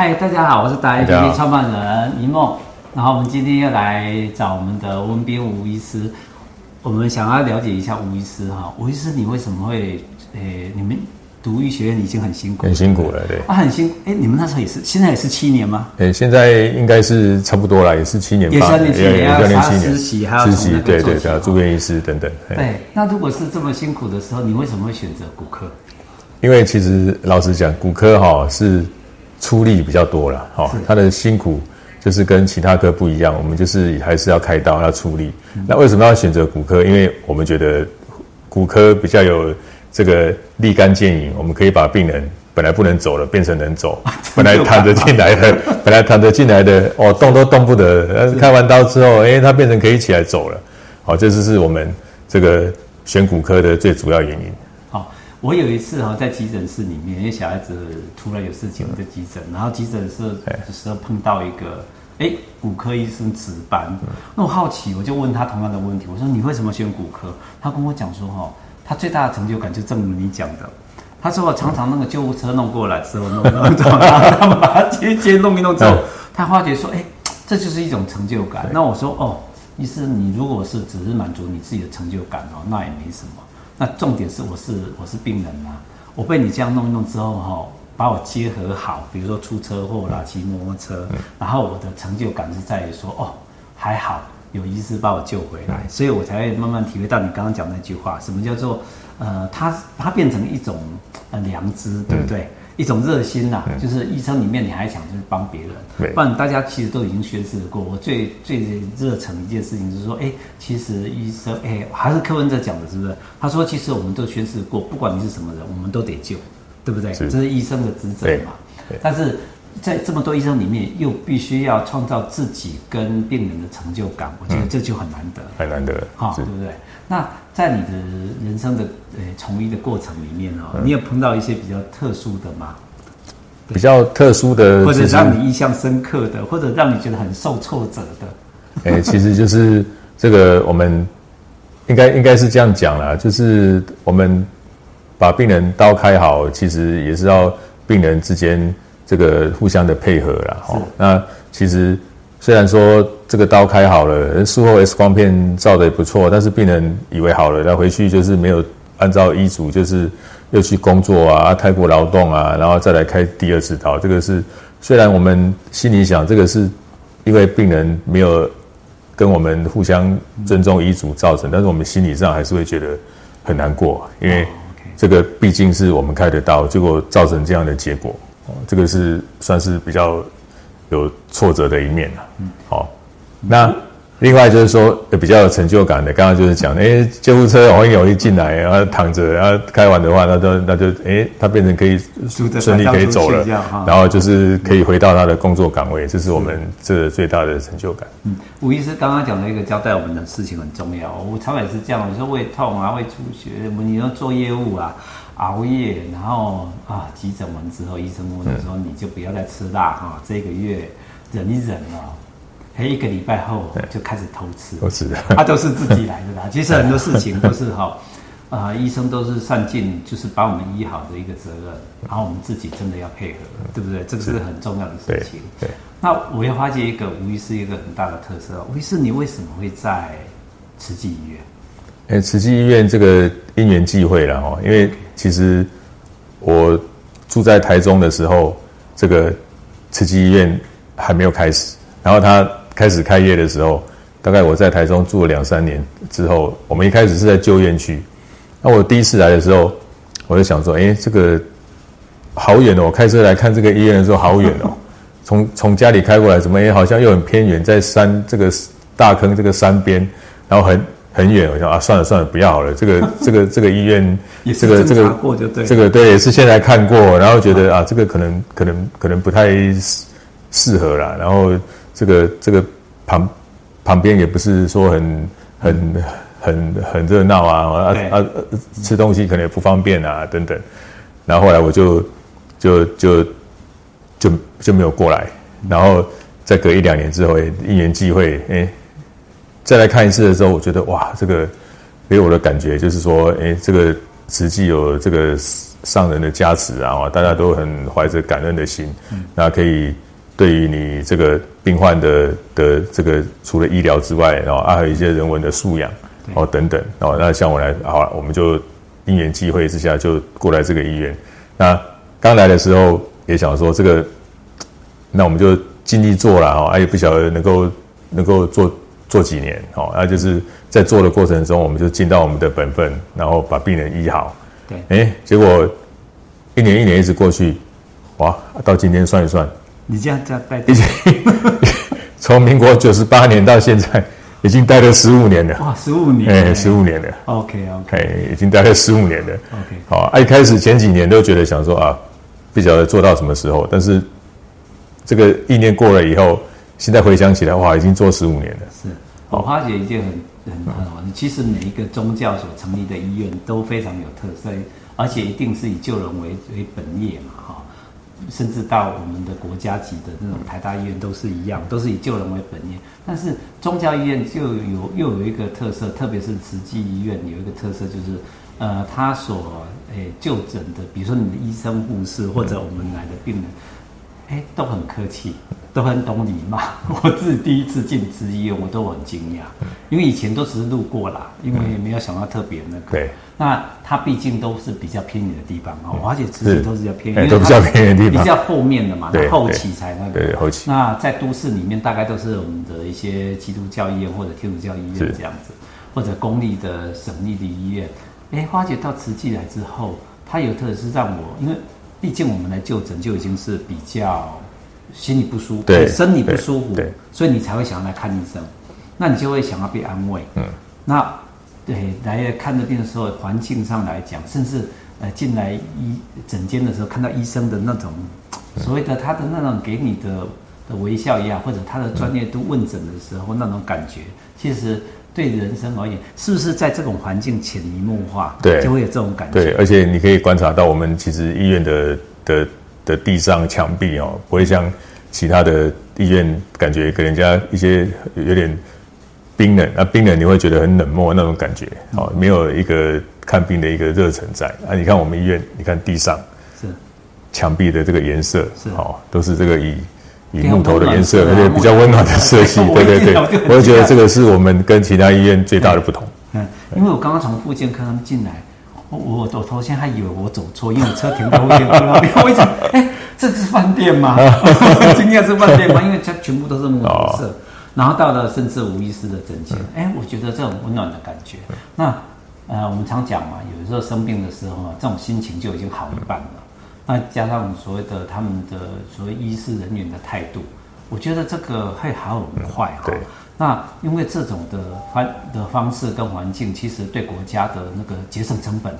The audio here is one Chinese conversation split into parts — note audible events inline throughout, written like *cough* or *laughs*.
嗨，大家好，我是大 A P P 创办人一梦。然后我们今天要来找我们的温斌吴医师，我们想要了解一下吴医师哈，吴医师你为什么会诶，你们读医学院已经很辛苦，很辛苦了，对，啊，很辛苦，哎，你们那时候也是，现在也是七年吗？哎，现在应该是差不多了，也是七年半，也是七年，要实习，还要实习，对对对，住院医师等等。对，那如果是这么辛苦的时候，你为什么会选择骨科？因为其实老实讲，骨科哈是出力比较多了，哈，他的辛苦就是跟其他科不一样，我们就是还是要开刀要出力。那为什么要选择骨科？因为我们觉得骨科比较有这个立竿见影，我们可以把病人本来不能走了变成能走，*laughs* 本来躺着进来的，*laughs* 本来躺着进来的哦动都动不得，开完刀之后，哎，他变成可以起来走了，好，这就是我们这个选骨科的最主要原因。我有一次哈，在急诊室里面，因为小孩子突然有事情，我在急诊，然后急诊室的时候碰到一个，哎，骨科医生值班，那我好奇，我就问他同样的问题，我说你为什么选骨科？他跟我讲说哈，他最大的成就感就正如你讲的，他说我常常那个救护车弄过来之后，弄弄弄，然后他们把它接接弄一弄之后，他发觉说，哎，这就是一种成就感。那我说哦，意思，你如果是只是满足你自己的成就感哦，那也没什么。那重点是我是我是病人嘛，我被你这样弄一弄之后哈，把我结合好，比如说出车祸啦、骑摩托车，然后我的成就感是在于说哦，还好有医师把我救回来，所以我才会慢慢体会到你刚刚讲那句话，什么叫做呃，它它变成一种呃良知，对不对？一种热心呐、啊，就是医生里面你还想就是帮别人，不然大家其实都已经宣誓过。我最最热诚一件事情就是说，哎，其实医生，哎，还是柯文哲讲的，是不是？他说，其实我们都宣誓过，不管你是什么人，我们都得救，对不对？这是医生的职责嘛。但是在这么多医生里面，又必须要创造自己跟病人的成就感，我觉得这就很难得，很难得，哈，对不对？那在你的人生的呃从医的过程里面哦，你有碰到一些比较特殊的吗？比较特殊的，或者让你印象深刻的，或者让你觉得很受挫折的？*laughs* 哎，其实就是这个，我们应该应该是这样讲啦，就是我们把病人刀开好，其实也是要病人之间这个互相的配合啦。哈，那其实。虽然说这个刀开好了，术后 X 光片照的也不错，但是病人以为好了，那回去就是没有按照医嘱，就是又去工作啊，太过劳动啊，然后再来开第二次刀。这个是虽然我们心里想，这个是因为病人没有跟我们互相尊重医嘱造成，但是我们心理上还是会觉得很难过，因为这个毕竟是我们开的刀，结果造成这样的结果，这个是算是比较。有挫折的一面了，嗯，好，那另外就是说比较有成就感的，刚刚就是讲，哎，救护车容易容易进来，然后躺着，然后开完的话，那就那就，哎，他变成可以顺利可以走了，然后就是可以回到他的工作岗位，这是我们这最大的成就感。嗯，吴医师刚刚讲的一个交代我们的事情很重要，我常常也是这样，有时候胃痛啊，胃出血，你要做业务啊。熬夜，然后啊，急诊完之后，医生问你说：“你就不要再吃辣哈，嗯、这个月忍一忍哦。”哎，一个礼拜后就开始偷吃，偷吃，他都是自己来的啦。*laughs* 其实很多事情都是哈，啊，医生都是善尽，就是把我们医好的一个责任，然后我们自己真的要配合，对不对？这个是很重要的事情。对，对那我要发现一个吴医师一个很大的特色，吴医师，你为什么会在慈济医院？哎，慈济医院这个因缘际会了哦，因为其实我住在台中的时候，这个慈济医院还没有开始。然后他开始开业的时候，大概我在台中住了两三年之后，我们一开始是在旧院区。那我第一次来的时候，我就想说，哎，这个好远哦！我开车来看这个医院的时候，好远哦。从从家里开过来，怎么也好像又很偏远，在山这个大坑这个山边，然后很。很远，我想啊，算了算了，不要好了。这个这个这个医院，*laughs* 这个这个这个对，也是现在看过，然后觉得啊，这个可能可能可能不太适适合啦。然后这个这个旁旁边也不是说很很很很热闹啊啊啊，吃东西可能也不方便啊等等。然后后来我就就就就就没有过来。然后再隔一两年之后，一缘际会，哎。再来看一次的时候，我觉得哇，这个给我的感觉就是说，哎，这个实际有这个上人的加持啊，大家都很怀着感恩的心，嗯、那可以对于你这个病患的的这个除了医疗之外，然后还有一些人文的素养，哦等等，哦，那像我来，好，我们就因缘际会之下就过来这个医院。那刚来的时候也想说这个，那我们就尽力做了哈，也不晓得能够能够做做几年，哦，那就是在做的过程中，我们就尽到我们的本分，然后把病人医好。对，哎，结果一年一年一直过去，哇，到今天算一算，你这样这样待，已经 *laughs* 从民国九十八年到现在，已经待了十五年了。哇，十五年，哎，十五年了。OK OK，哎，已经待了十五年了。OK，好，啊，一开始前几年都觉得想说啊，不晓得做到什么时候，但是这个意念过了以后，现在回想起来，哇，已经做十五年了。是，我发觉一件很。很好，其实每一个宗教所成立的医院都非常有特色，而且一定是以救人为为本业嘛，哈，甚至到我们的国家级的那种台大医院都是一样，都是以救人为本业。但是宗教医院就有又有一个特色，特别是慈济医院有一个特色，就是呃，他所诶就诊的，比如说你的医生、护士或者我们来的病人，哎，都很客气。都很懂礼貌。*laughs* 我自己第一次进慈济医院，我都很惊讶，因为以前都只是路过啦，因为也没有想到特别那个。对。那它毕竟都是比较偏远的地方哦，而且慈济都是比较偏远，都比较偏远的地方，比较后面的嘛，后期才那个。对后期。那在都市里面，大概都是我们的一些基督教医院或者天主教医院这样子，或者公立的省立的医院。哎，花姐到慈济来之后，它有特色是让我，因为毕竟我们来就诊就已经是比较。心里不舒服，对，身体不舒服，对，所以你才会想要来看医生，那你就会想要被安慰，嗯，那对来看这病的时候，环境上来讲，甚至呃进来医诊间的时候，看到医生的那种所谓的他的那种给你的的微笑也好，或者他的专业度问诊的时候那种感觉，其实对人生而言，是不是在这种环境潜移默化，对，就会有这种感觉，对，而且你可以观察到我们其实医院的的。的地上墙壁哦，不会像其他的医院，感觉给人家一些有点冰冷啊，冰冷你会觉得很冷漠那种感觉哦，没有一个看病的一个热忱在啊。你看我们医院，你看地上是墙壁的这个颜色是哦，都是这个以以木头的颜色，而且比较温暖的色系，*laughs* 对对对，我就觉得这个是我们跟其他医院最大的不同。嗯，因为我刚刚从复健科他们进来。我我我头先还以为我走错，因为我车停在后面。我一想，哎、欸，这是饭店吗？*laughs* 今天是饭店吗？因为它全部都是木头色。然后到了甚至无意识的整间，哎、欸，我觉得这种温暖的感觉。那呃，我们常讲嘛，有时候生病的时候啊，这种心情就已经好一半了。那加上所谓的他们的所谓医师人员的态度，我觉得这个会好很快哈。对。那因为这种的方的方式跟环境，其实对国家的那个节省成本，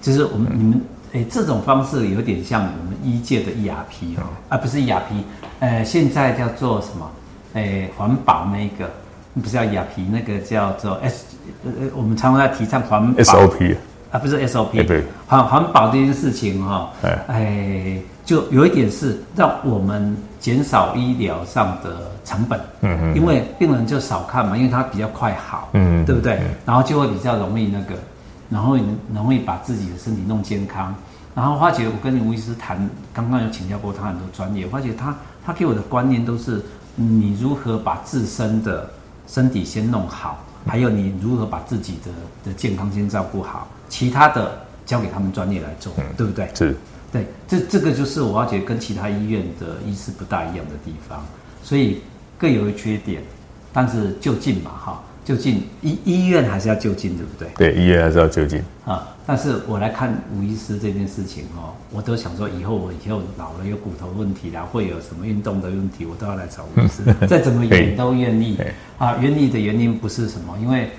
就是我们你们诶这种方式有点像我们医界的 ERP 哦，啊不是 ERP，呃现在叫做什么？诶环保那个不是叫 ERP，那个叫做 S，呃我们常常在提倡环保 SOP 啊不是 SOP，对环环保这件事情哈，哎就有一点是让我们减少医疗上的。成本，嗯嗯，因为病人就少看嘛，因为他比较快好，嗯，对不对？然后就会比较容易那个，然后容易把自己的身体弄健康。然后花姐，我跟吴医师谈，刚刚有请教过他很多专业，花姐他他给我的观念都是，你如何把自身的身体先弄好，还有你如何把自己的的健康先照顾好，其他的交给他们专业来做，对不对？是，对，这这个就是我要觉得跟其他医院的医师不大一样的地方，所以。各有一缺点，但是就近嘛，哈，就近医医院还是要就近，对不对？对，医院还是要就近啊。但是我来看吴医师这件事情哦，我都想说，以后我以后老了有骨头问题啦，会有什么运动的问题，我都要来找吴医师。*laughs* 再怎么远都愿意啊。愿意的原因不是什么，因为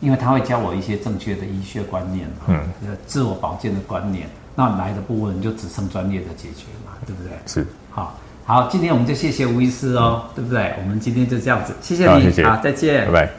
因为他会教我一些正确的医学观念嘛，嗯，自我保健的观念。那来的部分就只剩专业的解决嘛，对不对？是，好。好，今天我们就谢谢吴医师哦，对不对？我们今天就这样子，谢谢你，好，谢谢，好，再见，拜拜。